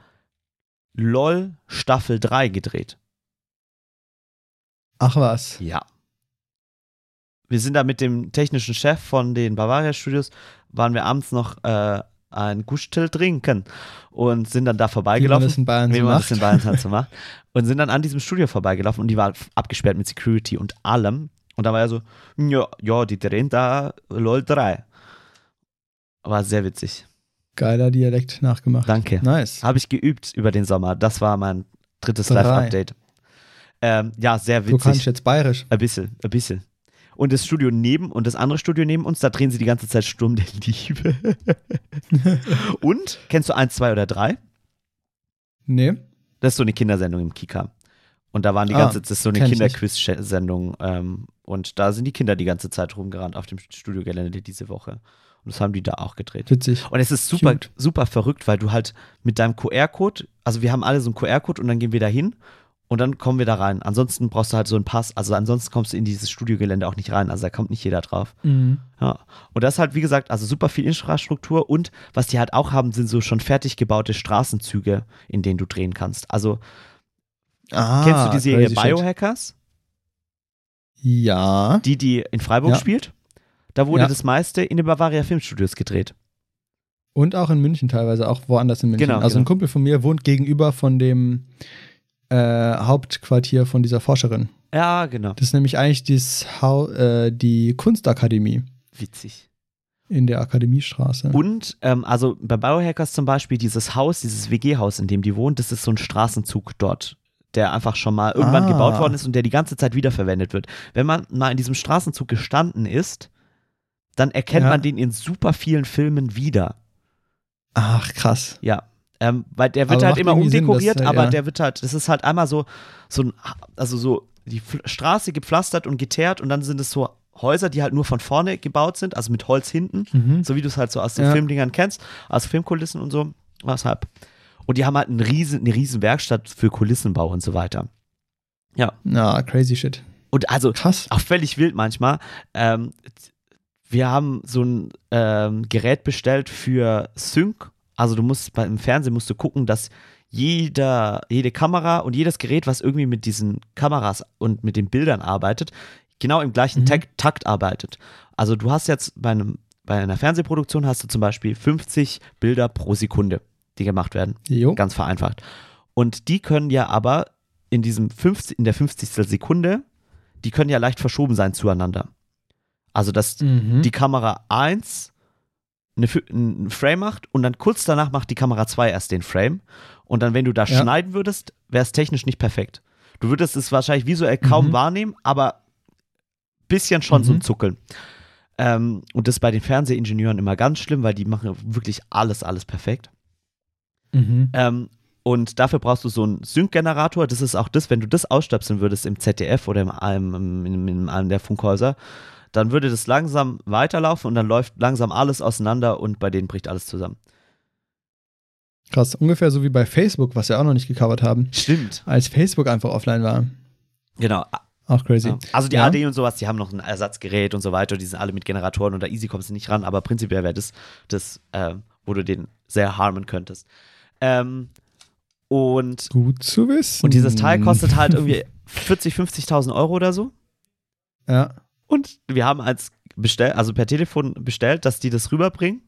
S1: LOL Staffel 3 gedreht.
S2: Ach was.
S1: Ja. Wir sind da mit dem technischen Chef von den Bavaria Studios, waren wir abends noch äh, ein Gustel trinken und sind dann da
S2: Wie man
S1: vorbeigelaufen.
S2: das in Bayern so macht.
S1: in Bayern halt so macht. Und sind dann an diesem Studio vorbeigelaufen und die war abgesperrt mit Security und allem. Und da war er so, ja, ja, die drehen da LOL 3. War sehr witzig.
S2: Geiler Dialekt nachgemacht.
S1: Danke.
S2: Nice.
S1: Habe ich geübt über den Sommer. Das war mein drittes
S2: Drei.
S1: Live-Update. Ähm, ja, sehr
S2: Du kannst
S1: witzig.
S2: jetzt bayerisch.
S1: Ein bisschen, ein bisschen. Und das Studio neben und das andere Studio neben uns, da drehen sie die ganze Zeit Sturm der Liebe. und, kennst du 1, 2 oder 3?
S2: Nee.
S1: Das ist so eine Kindersendung im Kika. Und da waren die
S2: Ah,
S1: ganze das ist so eine. Kinderquiz-Sendung. Ähm, und da sind die Kinder die ganze Zeit rumgerannt auf dem Studioggelände diese Woche. Das haben die da auch gedreht.
S2: Witzig.
S1: Und es ist super,
S2: Cute.
S1: super verrückt, weil du halt mit deinem QR-Code, also wir haben alle so einen QR-Code und dann gehen wir da hin und dann kommen wir da rein. Ansonsten brauchst du halt so einen Pass, also ansonsten kommst du in dieses Studiogelände auch nicht rein, also da kommt nicht jeder drauf.
S2: Mhm.
S1: Ja. Und das ist halt, wie gesagt, also super viel Infrastruktur und was die halt auch haben, sind so schon fertig gebaute Straßenzüge, in denen du drehen kannst. Also
S2: Ah,
S1: kennst du die Serie
S2: crazy shit.
S1: Biohackers,
S2: Ja.
S1: die die in Freiburg
S2: Ja.
S1: spielt? Da wurde
S2: Ja.
S1: das meiste in den Bavaria Filmstudios gedreht.
S2: Und auch in München teilweise, auch woanders in München.
S1: Genau,
S2: also ein
S1: genau.
S2: Kumpel von mir wohnt gegenüber von dem äh, Hauptquartier von dieser Forscherin.
S1: Ja, genau.
S2: Das ist nämlich eigentlich dieses Hau äh, die Kunstakademie
S1: Witzig.
S2: in der Akademiestraße.
S1: Und ähm, also bei Biohackers zum Beispiel, dieses Haus, dieses WG-Haus, in dem die wohnt, das ist so ein Straßenzug dort, der einfach schon mal irgendwann
S2: Ah.
S1: gebaut worden ist und der die ganze Zeit wiederverwendet wird. Wenn man mal in diesem Straßenzug gestanden ist, dann erkennt
S2: Ja.
S1: man den in super vielen Filmen wieder.
S2: Ach, krass.
S1: Ja. Ähm, weil der wird
S2: Aber
S1: halt immer
S2: irgendwie Sinn,
S1: umdekoriert,
S2: dass,
S1: aber
S2: ja.
S1: der wird halt, das ist halt einmal so, so ein, also so die Straße gepflastert und geteert und dann sind es so Häuser, die halt nur von vorne gebaut sind, also mit Holz hinten,
S2: Mhm.
S1: so wie du es halt so aus den
S2: Ja.
S1: Filmdingern kennst, aus Filmkulissen und so. Weshalb? Und die haben halt einen riesen, eine riesen Werkstatt für Kulissenbau und so weiter. Ja.
S2: Na, crazy shit.
S1: Und also
S2: Krass.
S1: auch völlig wild manchmal. Ähm, wir haben so ein ähm, Gerät bestellt für Sync. Also du musst beim Fernsehen musst du gucken, dass jeder, jede Kamera und jedes Gerät, was irgendwie mit diesen Kameras und mit den Bildern arbeitet, genau im gleichen
S2: Mhm.
S1: Takt, Takt arbeitet. Also du hast jetzt bei einem bei einer Fernsehproduktion hast du zum Beispiel 50 Bilder pro Sekunde, die gemacht werden
S2: Jo.
S1: ganz vereinfacht. Und die können ja aber in diesem 50, in der 50. Sekunde, die können ja leicht verschoben sein zueinander. Also, dass
S2: Mhm.
S1: die Kamera 1 eine, einen Frame macht und dann kurz danach macht die Kamera 2 erst den Frame. Und dann, wenn du da
S2: Ja.
S1: schneiden würdest, wäre es technisch nicht perfekt. Du würdest es wahrscheinlich visuell kaum
S2: Mhm.
S1: wahrnehmen, aber bisschen schon so ein
S2: Mhm.
S1: Zuckeln. Ähm, und das ist bei den Fernsehingenieuren immer ganz schlimm, weil die machen wirklich alles, alles perfekt.
S2: Mhm.
S1: Ähm, und dafür brauchst du so einen Sync-Generator. Das ist auch das, wenn du das ausstöpseln würdest im ZDF oder in einem, in, in einem der Funkhäuser, dann würde das langsam weiterlaufen und dann läuft langsam alles auseinander und bei denen bricht alles zusammen.
S2: Krass. Ungefähr so wie bei Facebook, was wir auch noch nicht gecovert haben.
S1: Stimmt.
S2: Als Facebook einfach offline war.
S1: Genau.
S2: Auch crazy.
S1: Also die
S2: Ja.
S1: AD und sowas, die haben noch ein Ersatzgerät und so weiter, die sind alle mit Generatoren und da easy kommst du nicht ran, aber prinzipiell wäre das, das äh, wo du den sehr harmen könntest. Ähm, und,
S2: Gut zu wissen.
S1: und dieses Teil kostet halt irgendwie 40, 50.000 Euro oder so.
S2: Ja.
S1: Und wir haben als bestell, also per Telefon bestellt, dass die das rüberbringen.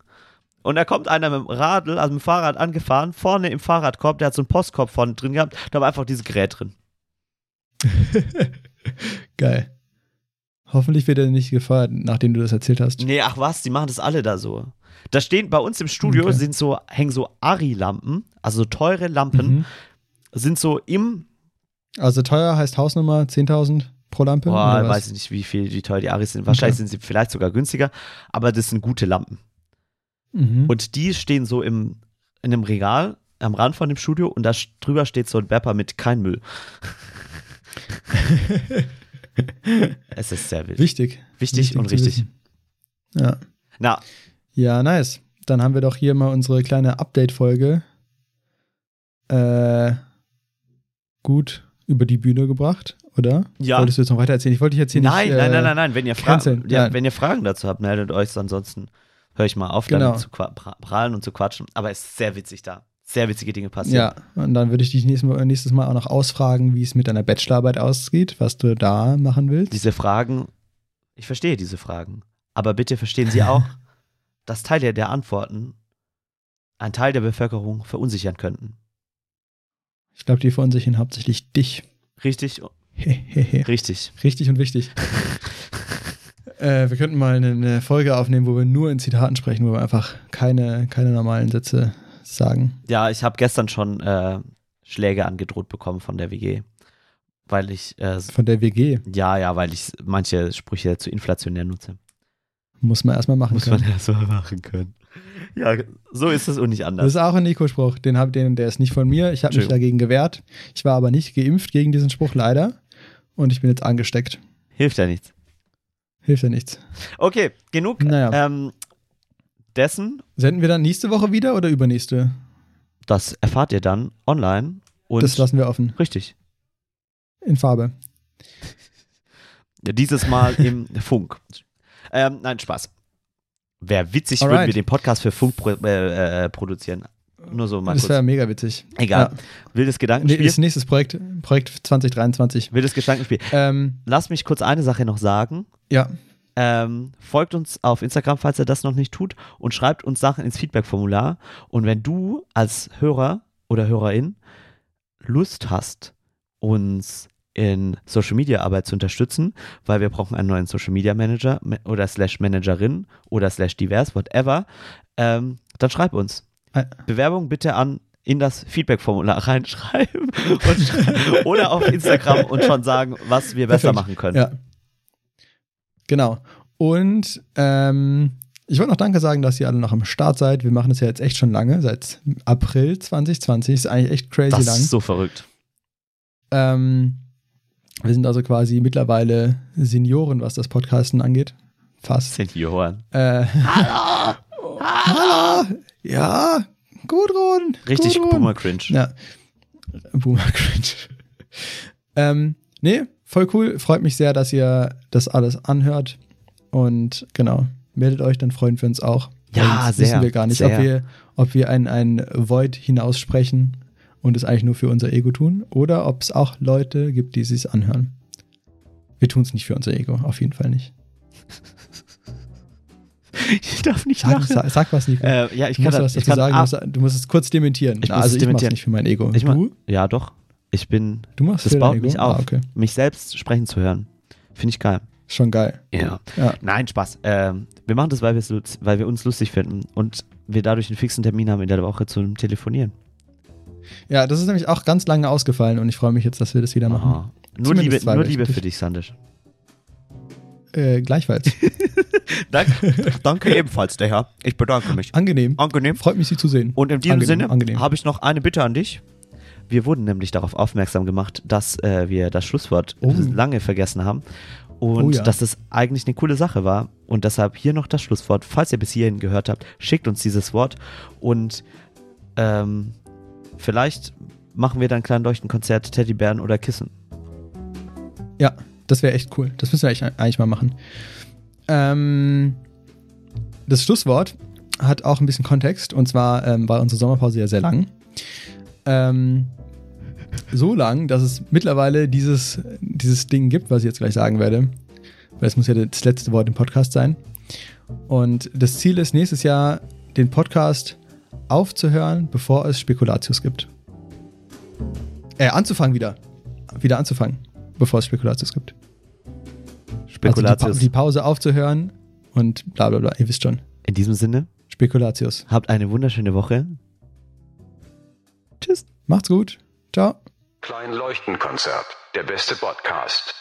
S1: Und da kommt einer mit dem Radl, also mit dem Fahrrad angefahren, vorne im Fahrradkorb, der hat so einen Postkorb vorne drin gehabt, da war einfach dieses Gerät drin.
S2: Geil. Hoffentlich wird er nicht gefeuert, nachdem du das erzählt hast.
S1: Nee, ach was, die machen das alle da so. Da stehen bei uns im Studio
S2: Okay.
S1: sind so, hängen so Ari-Lampen, also so teure Lampen,
S2: Mhm.
S1: sind so im,
S2: Also teuer heißt Hausnummer 10.000 pro Lampe?
S1: boah, weiß ich nicht, wie viel, wie teuer die Aris sind. Wahrscheinlich
S2: Okay.
S1: sind sie vielleicht sogar günstiger, aber das sind gute Lampen.
S2: Mhm.
S1: Und die stehen so im, in einem Regal am Rand von dem Studio und da drüber steht so ein Bepper mit kein Müll. es ist sehr wild.
S2: wichtig.
S1: Wichtig, und richtig.
S2: wissen. Ja.
S1: Na,
S2: Ja, nice. Dann haben wir doch hier mal unsere kleine Update-Folge äh, gut über die Bühne gebracht, oder?
S1: Ja.
S2: Wolltest du jetzt noch weiter erzählen? Ich wollte dich jetzt hier
S1: nein,
S2: nicht.
S1: nein,
S2: äh,
S1: nein, nein, nein. Wenn ihr, Fra ja,
S2: Nein.
S1: wenn ihr Fragen dazu habt, meldet euch. Ansonsten höre ich mal auf,
S2: Genau.
S1: damit zu prahlen und zu quatschen. Aber es ist sehr witzig da. Sehr witzige Dinge passieren.
S2: Ja, und dann würde ich dich nächstes Mal, auch noch ausfragen, wie es mit deiner Bachelorarbeit aussieht, was du da machen willst.
S1: Diese Fragen, ich verstehe diese Fragen. Aber bitte verstehen Sie auch, dass Teile der Antworten einen Teil der Bevölkerung verunsichern könnten.
S2: Ich glaube, die verunsichern hauptsächlich dich.
S1: Richtig. richtig.
S2: Richtig und wichtig. äh, wir könnten mal eine, Folge aufnehmen, wo wir nur in Zitaten sprechen, wo wir einfach keine, keine normalen Sätze sagen.
S1: Ja, ich habe gestern schon äh, Schläge angedroht bekommen von der WG. Weil ich, äh,
S2: Von der WG
S1: ja, ja, weil ich manche Sprüche zu inflationär nutze.
S2: muss man erstmal machen
S1: Muss
S2: können.
S1: man ja so machen können. Ja, so ist es und nicht
S2: Das
S1: anders.
S2: ist auch ein Nico-Spruch. Den hab, den, der ist nicht von mir. Ich habe mich dagegen gewehrt. Ich war aber nicht geimpft gegen diesen Spruch, leider. Und ich bin jetzt angesteckt.
S1: Hilft ja nichts.
S2: Hilft ja nichts.
S1: Okay, genug
S2: Naja.
S1: ähm, dessen,
S2: Senden wir dann nächste Woche wieder oder übernächste?
S1: das erfahrt ihr dann online. Und
S2: das lassen wir offen.
S1: richtig.
S2: In Farbe.
S1: Dieses Mal im Funk. Ähm, nein, Spaß. Wäre witzig, würden
S2: Alright.
S1: wir den Podcast für Funk pro, äh, äh, produzieren. Nur so mal
S2: Das wäre mega witzig.
S1: Egal.
S2: Ja.
S1: Wildes Gedankenspiel.
S2: ist nächstes Projekt, Projekt 2023.
S1: Wildes Gedankenspiel.
S2: Ähm,
S1: Lass mich kurz eine Sache noch sagen.
S2: ja,
S1: Ähm, folgt uns auf Instagram, falls ihr das noch nicht tut, und schreibt uns Sachen ins Feedback-Formular. Und wenn du als Hörer oder Hörerin Lust hast, uns in Social Media Arbeit zu unterstützen, weil wir brauchen einen neuen Social Media Manager oder slash Managerin oder slash divers, whatever, ähm, dann schreib uns.
S2: Äh.
S1: Bewerbung bitte an in das Feedback-Formular reinschreiben und, oder auf Instagram und schon sagen, was wir besser
S2: Perfekt.
S1: machen können.
S2: ja. Genau. Und ähm, ich wollte noch Danke sagen, dass ihr alle noch am Start seid. Wir machen das ja jetzt echt schon lange, seit April 2020. Ist eigentlich echt crazy
S1: Das
S2: lang.
S1: ist so verrückt.
S2: Ähm, wir sind also quasi mittlerweile Senioren, was das Podcasten angeht. Fast.
S1: Senioren.
S2: Äh,
S1: Hallo!
S2: Hallo! Ja, Gudrun!
S1: Richtig
S2: Gudrun.
S1: Boomer Cringe.
S2: Ja. Boomer Cringe. ähm, nee, voll cool. Freut mich sehr, dass ihr das alles anhört. Und genau, meldet euch, dann freuen wir uns auch.
S1: Ja,
S2: Sonst
S1: sehr,
S2: Wissen wir gar nicht,
S1: sehr.
S2: ob wir, ob wir ein, ein Void hinaussprechen und es eigentlich nur für unser Ego tun oder ob es auch Leute gibt, die sich anhören. Wir tun es nicht für unser Ego, auf jeden Fall nicht.
S1: Ich darf nicht
S2: Sag,
S1: lachen.
S2: sag, sag was, Nico.
S1: Äh, ja, ich
S2: du
S1: kann,
S2: musst
S1: das,
S2: was dazu sagen,
S1: ah,
S2: du, musst, du musst es kurz dementieren.
S1: Ich
S2: also
S1: es
S2: ich mach's
S1: dementieren.
S2: nicht für mein Ego.
S1: Ich mach-
S2: du?
S1: Ja, doch. Ich bin,
S2: Du machst
S1: das
S2: für
S1: baut
S2: Ego?
S1: mich auf,
S2: Ah, okay.
S1: mich selbst sprechen zu hören. Finde ich geil.
S2: Schon geil.
S1: Ja.
S2: Ja.
S1: Nein, Spaß. Ähm, wir machen das, weil, weil wir uns lustig finden und wir dadurch einen fixen Termin haben in der Woche zum Telefonieren.
S2: Ja, das ist nämlich auch ganz lange ausgefallen und ich freue mich jetzt, dass wir das wieder machen.
S1: Aha. Nur
S2: Zumindest
S1: Liebe, nur Liebe für dich, Sandisch.
S2: Äh, gleichfalls.
S1: Danke, danke ebenfalls, der Herr. Ich bedanke mich.
S2: Angenehm.
S1: Angenehm.
S2: Freut mich, Sie zu sehen.
S1: Und in diesem
S2: Angenehm,
S1: Sinne habe ich noch eine Bitte an dich. Wir wurden nämlich darauf aufmerksam gemacht, dass äh, wir das Schlusswort
S2: Oh.
S1: lange vergessen haben. Und
S2: Oh ja.
S1: dass das eigentlich eine coole Sache war. Und deshalb hier noch das Schlusswort. Falls ihr bis hierhin gehört habt, schickt uns dieses Wort. Und ähm, vielleicht machen wir dann ein kleines Leuchtenkonzert, Teddybären oder Kissen.
S2: Ja, das wäre echt cool. Das müssen wir eigentlich, eigentlich mal machen. Ähm, das Schlusswort hat auch ein bisschen Kontext. Und zwar ähm, war unsere Sommerpause ja sehr lang. Ähm, so lang, dass es mittlerweile dieses, dieses Ding gibt, was ich jetzt gleich sagen werde. Weil es muss ja das letzte Wort im Podcast sein. Und das Ziel ist, nächstes Jahr den Podcast aufzuhören, bevor es Spekulatius gibt. Äh, anzufangen wieder. Wieder anzufangen, bevor es Spekulatius gibt.
S1: Spekulatius.
S2: Also die, pa die Pause aufzuhören und bla bla bla. Ihr wisst schon.
S1: in diesem Sinne,
S2: Spekulatius.
S1: habt eine wunderschöne Woche. Tschüss.
S2: Macht's gut. Ciao.
S3: Klein Leuchtenkonzert. Der beste Podcast.